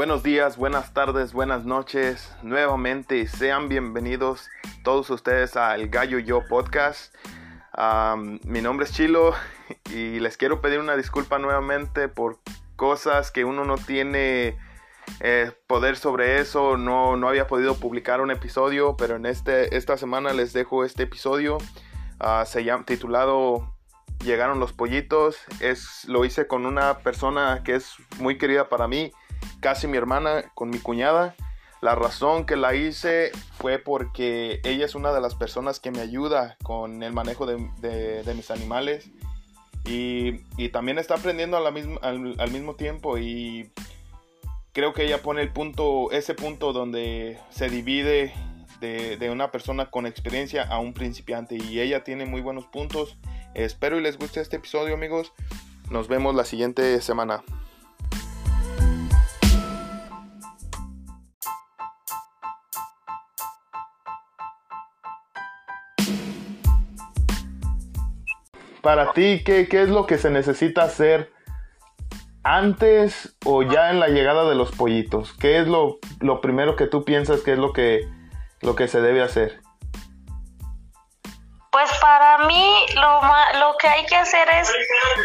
Buenos días, buenas tardes, buenas noches. Nuevamente sean bienvenidos todos ustedes al Gallo Yo Podcast. mi nombre es Chilo y les quiero pedir una disculpa nuevamente por cosas que uno no tiene eh, poder sobre eso. No, no había podido publicar un episodio, pero en este, esta semana les dejo este episodio. Ah, se llama titulado Llegaron los pollitos. Es, lo hice con una persona que es muy querida para mí casi mi hermana con mi cuñada. La razón que la hice fue porque ella es una de las personas que me ayuda con el manejo de, mis animales y, también está aprendiendo al, mismo tiempo y creo que ella pone el punto, ese punto donde se divide de, una persona con experiencia a un principiante y ella tiene muy buenos puntos. Espero y les guste este episodio amigos. Nos vemos la siguiente semana. Para ti, ¿qué, es lo que se necesita hacer antes o ya en la llegada de los pollitos? ¿Qué es lo, primero que tú piensas que es lo que, lo que se debe hacer? Pues para mí lo, lo que hay que hacer es,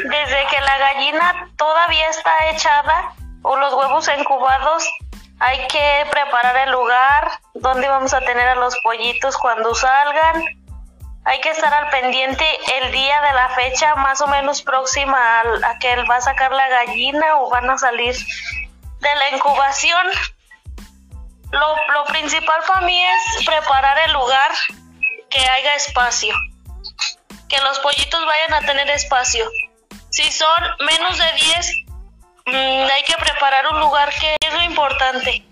desde que la gallina todavía está echada o los huevos incubados, hay que preparar el lugar donde vamos a tener a los pollitos cuando salgan hay que estar al pendiente el día de la fecha más o menos próxima a, que él va a sacar la gallina o van a salir de la incubación. Lo, lo principal para mí es preparar el lugar que haya espacio, que los pollitos vayan a tener espacio. Si son menos de 10, mm, hay que preparar un lugar que es lo importante.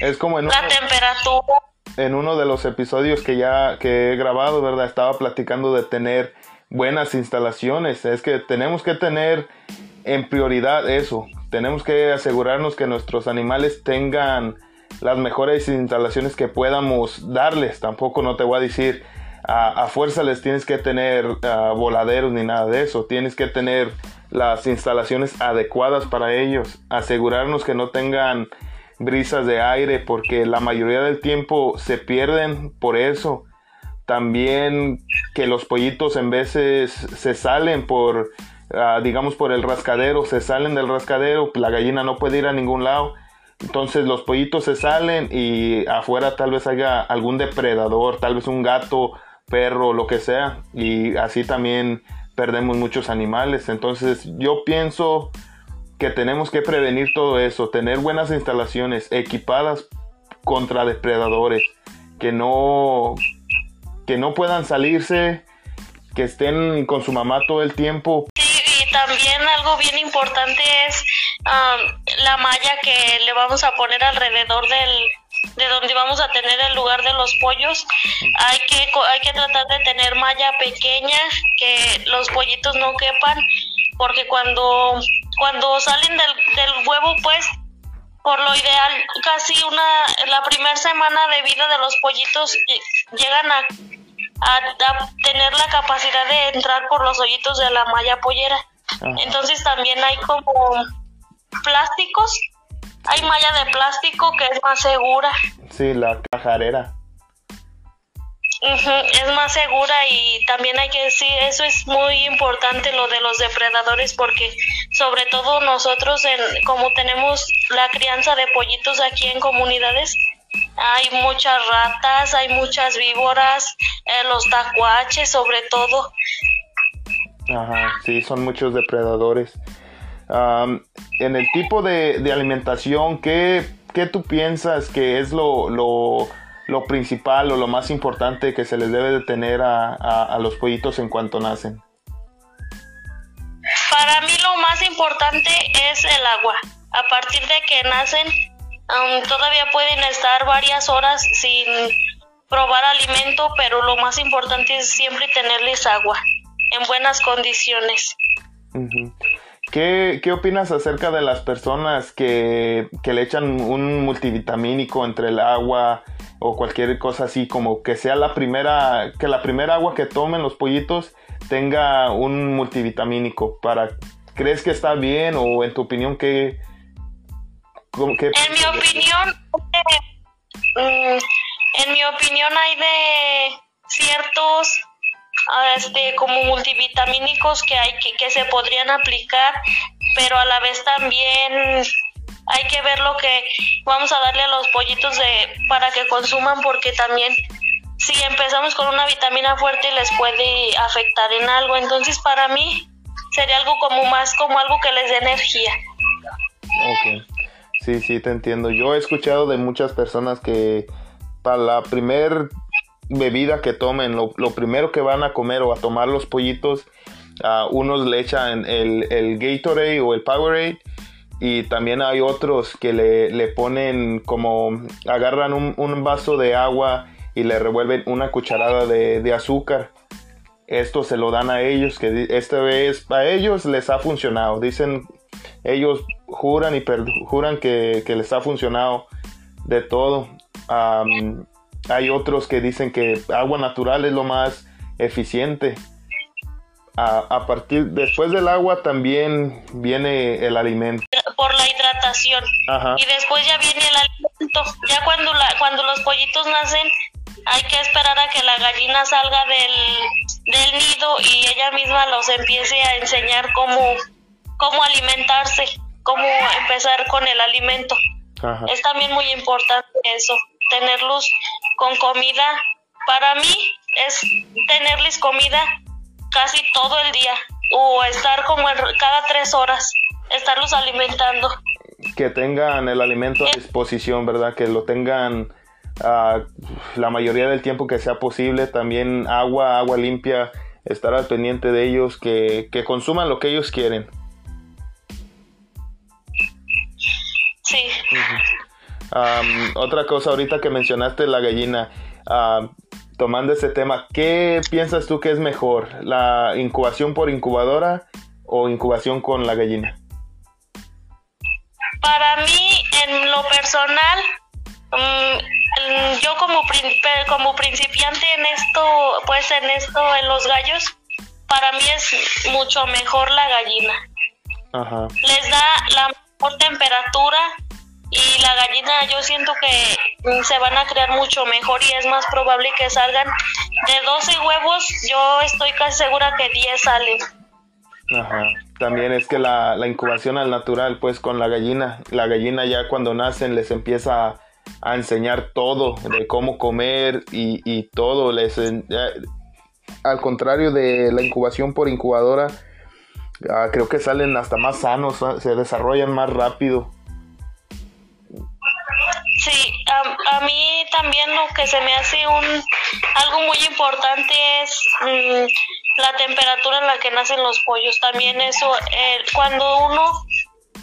Es como en la temperatura en uno de los episodios que ya que he grabado, ¿verdad? Estaba platicando de tener buenas instalaciones. Es que tenemos que tener en prioridad eso. Tenemos que asegurarnos que nuestros animales tengan las mejores instalaciones que podamos darles. Tampoco no te voy a decir a, fuerza les tienes que tener voladeros ni nada de eso. Tienes que tener las instalaciones adecuadas para ellos. Asegurarnos que no tengan brisas de aire porque la mayoría del tiempo se pierden por eso. También que los pollitos en veces se salen por, ah, digamos, por el rascadero, se salen del rascadero, la gallina no puede ir a ningún lado. Entonces los pollitos se salen y afuera tal vez haya algún depredador, tal vez un gato, perro, lo que sea. Y así también perdemos muchos animales. Entonces yo pienso que tenemos que prevenir todo eso, tener buenas instalaciones equipadas contra depredadores, que no, que no puedan salirse, que estén con su mamá todo el tiempo. y también algo bien importante es la malla que le vamos a poner alrededor del, de donde vamos a tener el lugar de los pollos. Hay que, hay que tratar de tener malla pequeña, que los pollitos no quepan, porque cuando cuando salen del, del huevo, pues por lo ideal, casi una, la primera semana de vida de los pollitos llegan a, a, tener la capacidad de entrar por los hoyitos de la malla pollera. Entonces también hay como plásticos, hay malla de plástico que es más segura. Sí, la cajarera es más segura y también hay que decir, eso es muy importante lo de los depredadores porque sobre todo nosotros en, como tenemos la crianza de pollitos aquí en comunidades, hay muchas ratas, hay muchas víboras, eh, los tacuaches sobre todo. Ajá, sí, son muchos depredadores. en el tipo de, de alimentación, ¿qué, ¿qué, tú piensas que es lo, lo lo principal o lo más importante que se les debe de tener a, los pollitos en cuanto nacen? Para mí lo más importante es el agua. A partir de que nacen, todavía pueden estar varias horas sin probar alimento, pero lo más importante es siempre tenerles agua en buenas condiciones. ¿Qué, ¿Qué, opinas acerca de las personas que, que, le echan un multivitamínico entre el agua o cualquier cosa así, como que sea la primera, que la primera agua que tomen los pollitos tenga un multivitamínico para, ¿crees que está bien o en tu opinión qué, en mi opinión, mm, en mi opinión hay de ciertos este como multivitamínicos que hay que, que se podrían aplicar pero a la vez también hay que ver lo que vamos a darle a los pollitos de para que consuman porque también si empezamos con una vitamina fuerte les puede afectar en algo. Entonces para mí sería algo como más como algo que les dé energía. Ok, sí sí te entiendo. Yo he escuchado de muchas personas que para la primer bebida que tomen lo, lo primero que van a comer o a tomar los pollitos unos le echan el, el Gatorade o el Powerade y también hay otros que le, le ponen como agarran un, un, vaso de agua y le revuelven una cucharada de, de, azúcar. Esto se lo dan a ellos, que esta vez a ellos les ha funcionado. Dicen, ellos juran y juran que, que, les ha funcionado de todo. hay otros que dicen que agua natural es lo más eficiente a, partir, después del agua también viene el alimento. Por la hidratación. Y después ya viene el alimento. Ya cuando, la, cuando los pollitos nacen, hay que esperar a que la gallina salga del, del nido y ella misma los empiece a enseñar cómo, cómo alimentarse, cómo empezar con el alimento. Es también muy importante eso, tenerlos con comida. Para mí es tenerles comida casi todo el día o estar como cada tres horas, estarlos alimentando. Que tengan el alimento a disposición, ¿verdad? Que lo tengan uh, la mayoría del tiempo que sea posible. También agua, agua limpia, estar al pendiente de ellos, que, que consuman lo que ellos quieren. Sí. um, otra cosa ahorita que mencionaste la gallina. Uh, tomando ese tema, ¿qué piensas tú que es mejor? ¿La incubación por incubadora o incubación con la gallina? Para mí, en lo personal, mm, yo como, como principiante en esto, pues en esto, en los gallos, para mí es mucho mejor la gallina. Ajá. Les da la mejor temperatura, y la gallina yo siento que se van a crear mucho mejor y es más probable que salgan de 12 huevos, yo estoy casi segura que 10 salen. Ajá. También es que la, incubación al natural, pues con la gallina, la gallina ya cuando nacen les empieza a, enseñar todo de cómo comer y, todo. Les, al contrario de la incubación por incubadora, ah, creo que salen hasta más sanos, se desarrollan más rápido. A, mí también lo que se me hace un algo muy importante es mm, la temperatura en la que nacen los pollos. También eso, eh, cuando uno,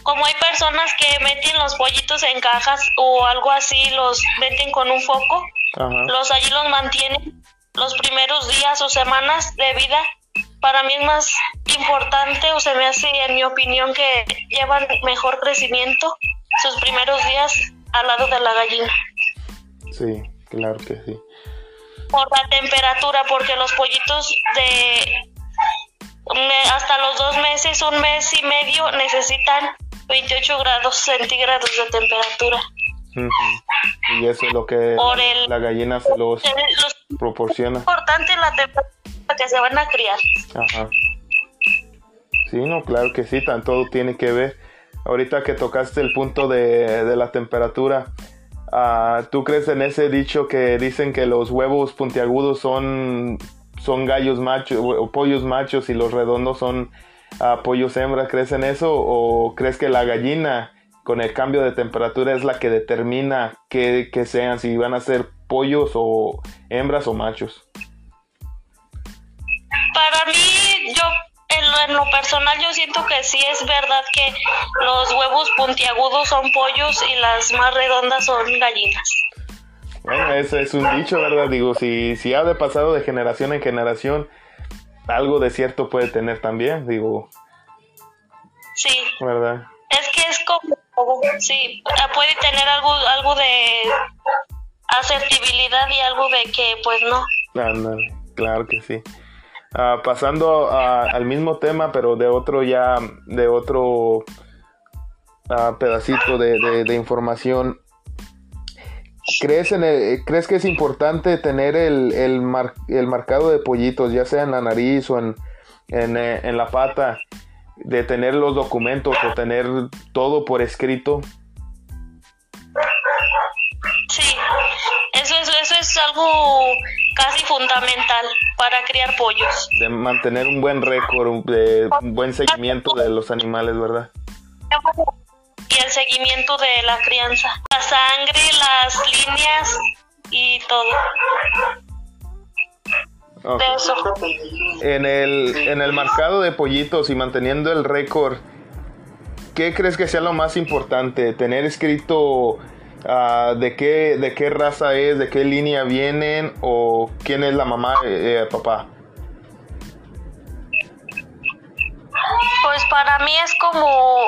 como hay personas que meten los pollitos en cajas o algo así, los meten con un foco, los allí los mantienen los primeros días o semanas de vida. Para mí es más importante o se me hace, en mi opinión, que llevan mejor crecimiento sus primeros días al lado de la gallina. Sí, claro que sí. Por la temperatura, porque los pollitos de hasta los dos meses, un mes y medio, necesitan 28 grados centígrados de temperatura. Y eso es lo que la, gallina se los, proporciona. Es importante la temperatura que se van a criar. Ajá. Sí, no, claro que sí, todo tiene que ver ahorita que tocaste el punto de, la temperatura, uh, ¿tú crees en ese dicho que dicen que los huevos puntiagudos son, son gallos machos o pollos machos y los redondos son uh, pollos hembras? ¿Crees en eso o crees que la gallina con el cambio de temperatura es la que determina que, que sean, si van a ser pollos o hembras o machos? En lo, personal yo siento que sí es verdad que los huevos puntiagudos son pollos y las más redondas son gallinas. Bueno, ese es un dicho, ¿verdad? Digo, si, si ha de pasado de generación en generación, algo de cierto puede tener también, digo. Sí. ¿Verdad? Es que es como, sí, puede tener algo, algo de asertibilidad y algo de que, pues no. claro que sí. Ah, pasando al mismo tema, pero de otro ya, de otro, ah, pedacito de, información. ¿Crees, en ¿Crees que es importante tener el, el, marcado de pollitos, ya sea en la nariz o en, en, eh, en la pata, de tener los documentos o tener todo por escrito? Sí, eso es, eso es algo casi fundamental para criar pollos. De mantener un buen récord, de un buen seguimiento de los animales, ¿verdad? Y el seguimiento de la crianza, la sangre, las líneas y todo. De eso. En el, en el marcado de pollitos y manteniendo el récord, ¿qué crees que sea lo más importante? ¿Tener escrito Ah, de, qué, de qué raza es, de qué línea vienen o quién es la mamá, eh, eh, papá. Pues para mí es como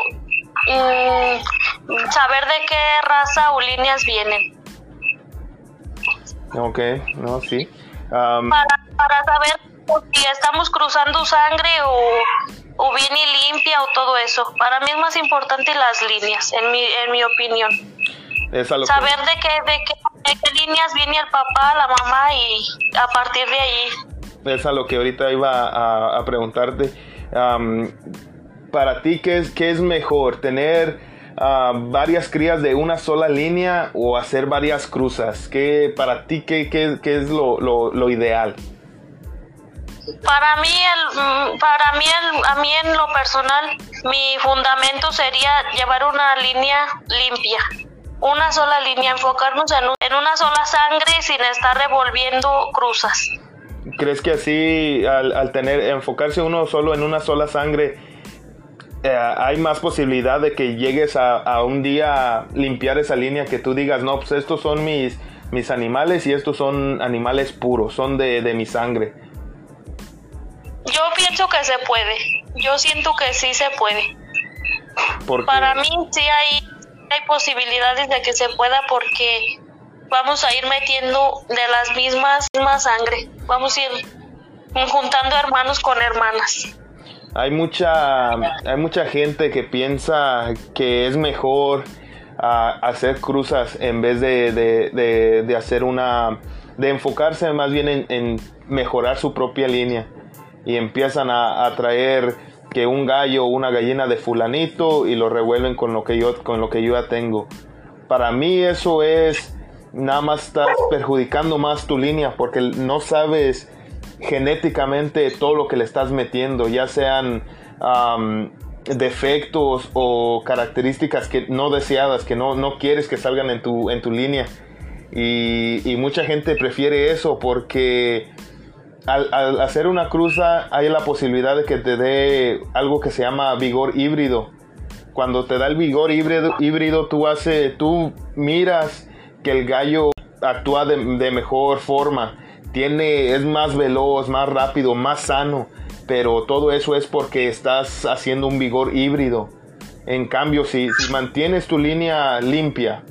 mm, saber de qué raza o líneas vienen. Ok, no, sí. para, saber si estamos cruzando sangre o, o bien y limpia o todo eso. Para mí es más importante las líneas, en mi, en mi opinión. Saber de, qué, de, qué, líneas viene el papá, la mamá y a partir de ahí. Es a lo que ahorita iba a, preguntarte. para ti, ¿qué es, qué es mejor? ¿Tener ah, varias crías de una sola línea o hacer varias cruzas? ¿Qué, para ti, qué, qué, qué es lo, lo, lo, ideal? Para mí, el, mm, para mí, el, a mí en lo personal, mi fundamento sería llevar una línea limpia una sola línea, enfocarnos en, una sola sangre sin estar revolviendo cruzas. ¿Crees que así, al, tener, enfocarse uno solo en una sola sangre, eh, hay más posibilidad de que llegues a, un día a limpiar esa línea que tú digas, no, pues estos son mis, mis animales y estos son animales puros, son de, mi sangre? Yo pienso que se puede, yo siento que sí se puede. Para mí sí hay hay posibilidades de que se pueda porque vamos a ir metiendo de las mismas, misma sangre. Vamos a ir juntando hermanos con hermanas. Hay mucha, hay mucha gente que piensa que es mejor ah, hacer cruzas en vez de, hacer una, de enfocarse más bien en, mejorar su propia línea y empiezan a, a traer que un gallo o una gallina de fulanito y lo revuelven con lo que yo con lo que yo tengo. Para mí eso es nada más estás perjudicando más tu línea porque no sabes genéticamente todo lo que le estás metiendo, ya sean defectos o características que no deseadas, que no, no quieres que salgan en tu, en tu línea. Y mucha gente prefiere eso porque al, hacer una cruza hay la posibilidad de que te dé algo que se llama vigor híbrido. Cuando te da el vigor híbrido, híbrido tú, hace, tú miras que el gallo actúa de, mejor forma, tiene, es más veloz, más rápido, más sano, pero todo eso es porque estás haciendo un vigor híbrido. En cambio, si mantienes tu línea limpia,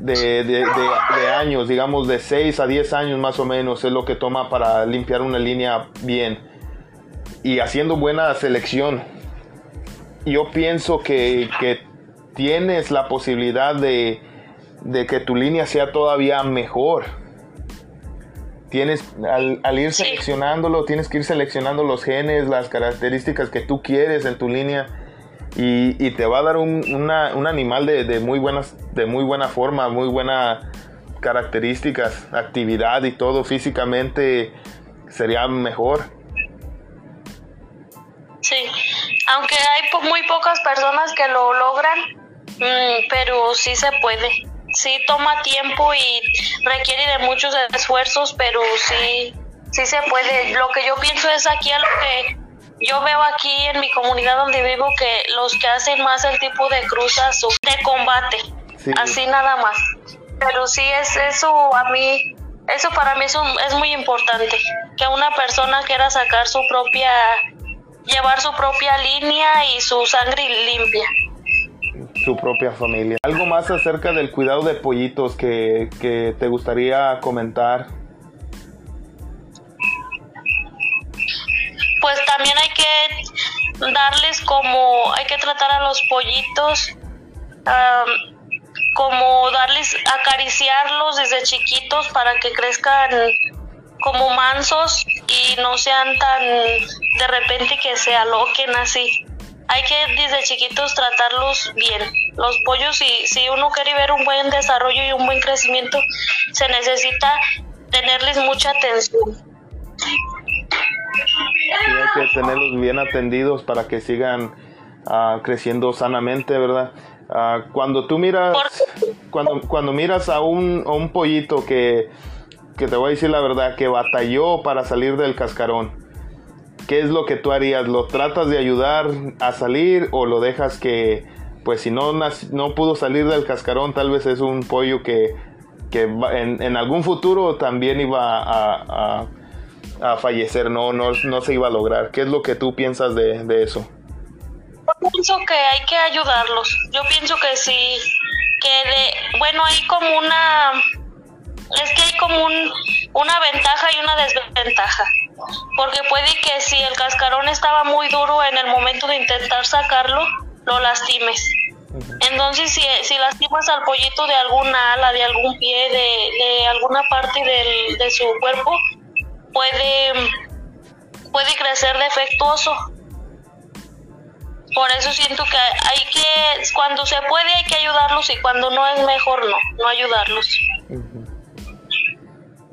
de, de, de, años, digamos de 6 a 10 años más o menos es lo que toma para limpiar una línea bien y haciendo buena selección. Yo pienso que, que tienes la posibilidad de, de, que tu línea sea todavía mejor. Tienes, al, al ir seleccionándolo, tienes que ir seleccionando los genes, las características que tú quieres en tu línea y, te va a dar un, animal de, muy buenas, de muy buena forma, muy buenas características, actividad y todo físicamente sería mejor. Sí, aunque hay muy pocas personas que lo logran, mm, pero sí se puede. Sí toma tiempo y requiere de muchos esfuerzos, pero sí, sí se puede. Lo que yo pienso es aquí a lo que yo veo aquí en mi comunidad donde vivo que los que hacen más el tipo de cruzas de combate, así nada más. Pero sí es eso a mí, eso para mí es, es muy importante, que una persona quiera sacar su propia, llevar su propia línea y su sangre limpia. Su propia familia. ¿Algo más acerca del cuidado de pollitos que, que te gustaría comentar? Pues también hay que darles como, hay que tratar a los pollitos, como darles, acariciarlos desde chiquitos para que crezcan como mansos y no sean tan de repente que se aloquen así. Hay que desde chiquitos tratarlos bien. Los pollos, si, si uno quiere ver un buen desarrollo y un buen crecimiento, se necesita tenerles mucha atención. Hay que tenerlos bien atendidos para que sigan ah, creciendo sanamente, ¿verdad? Ah, cuando tú miras, cuando, cuando miras a un, a un pollito que, que te voy a decir la verdad, que batalló para salir del cascarón, ¿qué es lo que tú harías? ¿Lo tratas de ayudar a salir o lo dejas que, pues si no, no pudo salir del cascarón, tal vez es un pollo que, que en, en, algún futuro también iba a, a, fallecer, no, no, no, se iba a lograr? ¿Qué es lo que tú piensas de, de eso? Yo pienso que hay que ayudarlos. Yo pienso que sí, que de, bueno, hay como una es que hay como un, una ventaja y una desventaja. Porque puede que si el cascarón estaba muy duro en el momento de intentar sacarlo, lo lastimes. Entonces, si, si lastimas al pollito de alguna ala, de algún pie, de, de alguna parte del, de su cuerpo, puede, puede crecer defectuoso. Por eso siento que hay que, cuando se puede hay que ayudarlos y cuando no es mejor no, no ayudarlos.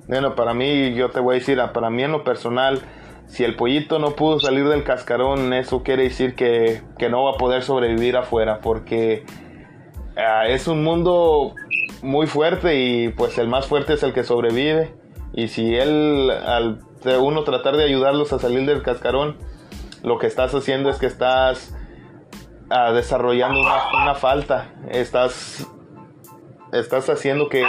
Bueno, para mí, yo te voy a decir, para mí en lo personal, si el pollito no pudo salir del cascarón, eso quiere decir que, no va a poder sobrevivir afuera, porque ah, es un mundo muy fuerte y pues el más fuerte es el que sobrevive. Y si él, al uno tratar de ayudarlos a salir del cascarón, lo que estás haciendo es que estás ah, desarrollando una, falta, estás, estás haciendo que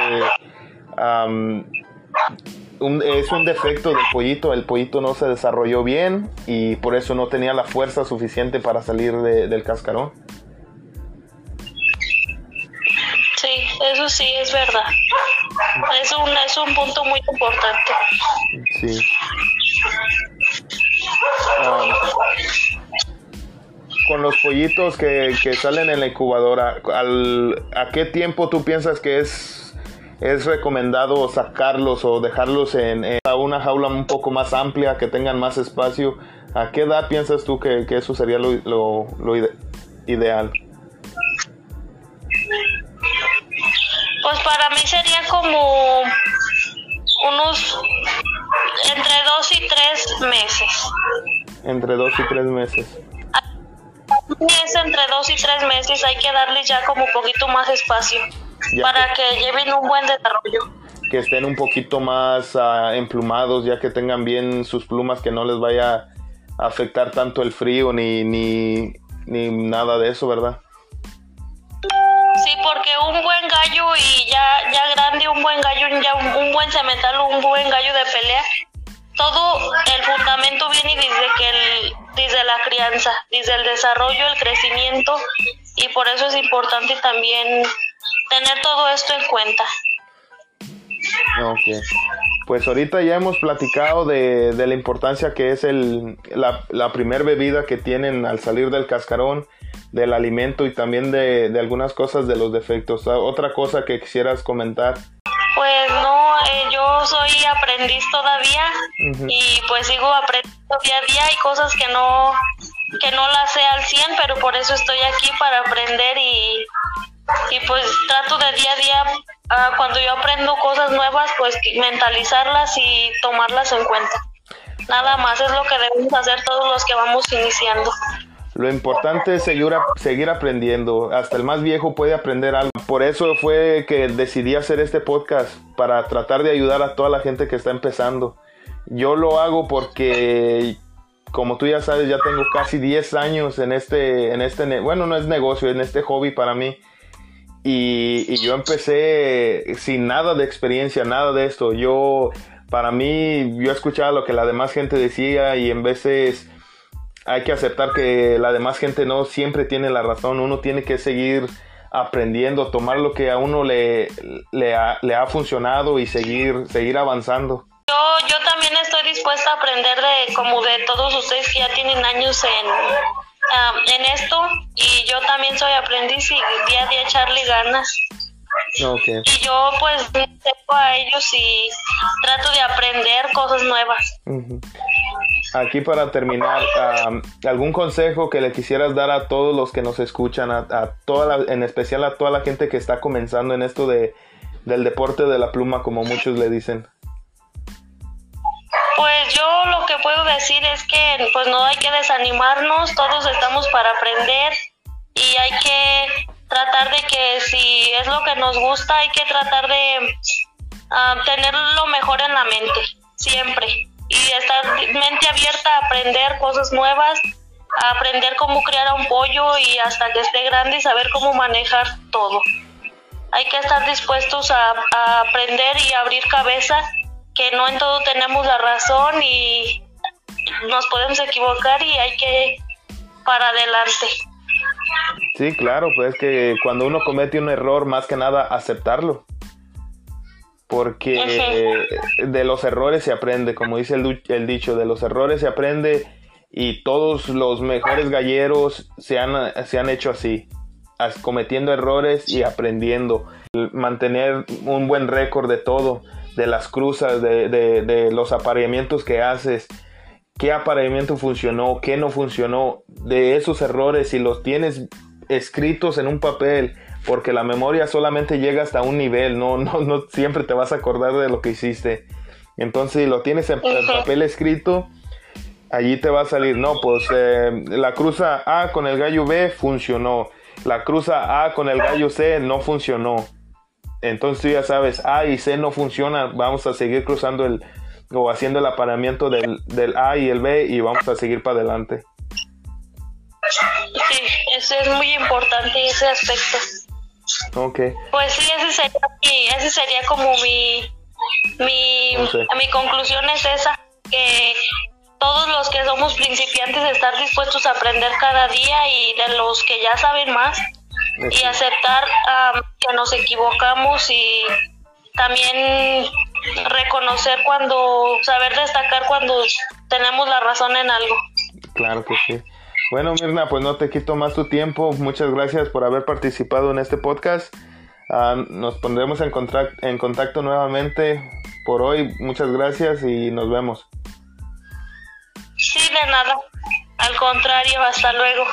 es un defecto del pollito, el pollito no se desarrolló bien y por eso no tenía la fuerza suficiente para salir del cascarón. Sí, eso sí es verdad. Es un, es un punto muy importante. Sí. Ah, con los pollitos que, que, salen en la incubadora, al, ¿a qué tiempo tú piensas que es es recomendado sacarlos o dejarlos en, una jaula un poco más amplia, que tengan más espacio. ¿A qué edad piensas tú que, eso sería lo, lo, ideal? Como unos entre dos y tres meses. Entre dos y tres meses. Es entre dos y tres meses, hay que darle ya como un poquito más espacio para que, lleven un buen desarrollo. Que estén un poquito más uh, emplumados, ya que tengan bien sus plumas, que no les vaya a afectar tanto el frío ni, ni, ni nada de eso, ¿verdad? Un buen gallo y ya, ya grande, un buen gallo, ya un, buen cemental, un buen gallo de pelea, todo el fundamento viene desde que desde la crianza, desde el desarrollo, el crecimiento y por eso es importante también tener todo esto en cuenta. Ok. Pues ahorita ya hemos platicado de, la importancia que es el, la, la primer bebida que tienen al salir del cascarón, del alimento y también de, algunas cosas de los defectos. Ah, ¿Otra cosa que quisieras comentar? Pues no, eh, yo soy aprendiz todavía y pues sigo aprendiendo día a día. Hay cosas que no, que no las sé al 100, pero por eso estoy aquí para aprender y, y pues trato de día a día, ah, cuando yo aprendo cosas nuevas, pues mentalizarlas y tomarlas en cuenta. Nada más es lo que debemos hacer todos los que vamos iniciando. Lo importante es seguir, aprendiendo. Hasta el más viejo puede aprender algo. Por eso fue que decidí hacer este podcast, para tratar de ayudar a toda la gente que está empezando. Yo lo hago porque, como tú ya sabes, ya tengo casi 10 años en este, en este, bueno, no es negocio, en este hobby para mí. Y, yo empecé sin nada de experiencia, nada de esto. Yo, para mí, yo escuchaba lo que la demás gente decía y en veces hay que aceptar que la demás gente no siempre tiene la razón. Uno tiene que seguir aprendiendo, tomar lo que a uno le, le, ha, le ha funcionado y seguir, seguir avanzando. Yo, yo también estoy dispuesta a aprender de como de todos ustedes que ya tienen años en, en esto y yo también soy aprendiz y día a día echarle ganas. Okay. Y yo pues me a ellos y trato de aprender cosas nuevas. Aquí para terminar, ¿algún consejo que le quisieras dar a todos los que nos escuchan, a, toda en especial a toda la gente que está comenzando en esto de, del deporte de la pluma, como muchos le dicen? Pues yo lo que puedo decir es que pues no hay que desanimarnos, todos estamos para aprender y hay que tratar de que si es lo que nos gusta hay que tratar de uh, tener lo mejor en la mente, siempre. Y estar mente abierta a aprender cosas nuevas, a aprender cómo criar a un pollo y hasta que esté grande y saber cómo manejar todo. Hay que estar dispuestos a, a aprender y abrir cabeza que no en todo tenemos la razón y nos podemos equivocar y hay que para adelante. Sí, claro, pues que cuando uno comete un error, más que nada aceptarlo. Porque de los errores se aprende, como dice el, el, dicho, de los errores se aprende y todos los mejores galleros se han, se han hecho así, cometiendo errores y aprendiendo, mantener un buen récord de todo de las cruzas, de, de, los apareamientos que haces, qué apareamiento funcionó, qué no funcionó, de esos errores, si los tienes escritos en un papel, porque la memoria solamente llega hasta un nivel, no, no, no siempre te vas a acordar de lo que hiciste. Entonces, si lo tienes en, papel escrito, allí te va a salir, no, pues eh, la cruza A con el gallo B funcionó, la cruza A con el gallo C no funcionó. Entonces tú ya sabes, A y C no funciona, vamos a seguir cruzando el o haciendo el apareamiento del, del A y el B y vamos a seguir para adelante. Sí, ese es muy importante ese aspecto. Ok. Pues sí, ese sería, ese sería como mi, mi, mi conclusión es esa, que todos los que somos principiantes estar dispuestos a aprender cada día y de los que ya saben más, y aceptar que nos equivocamos y también reconocer cuando, saber destacar cuando tenemos la razón en algo. Claro que sí. Bueno, Mirna, pues no te quito más tu tiempo. Muchas gracias por haber participado en este podcast. Ah, nos pondremos en, en contacto nuevamente por hoy. Muchas gracias y nos vemos. Sí, de nada. Al contrario, hasta luego.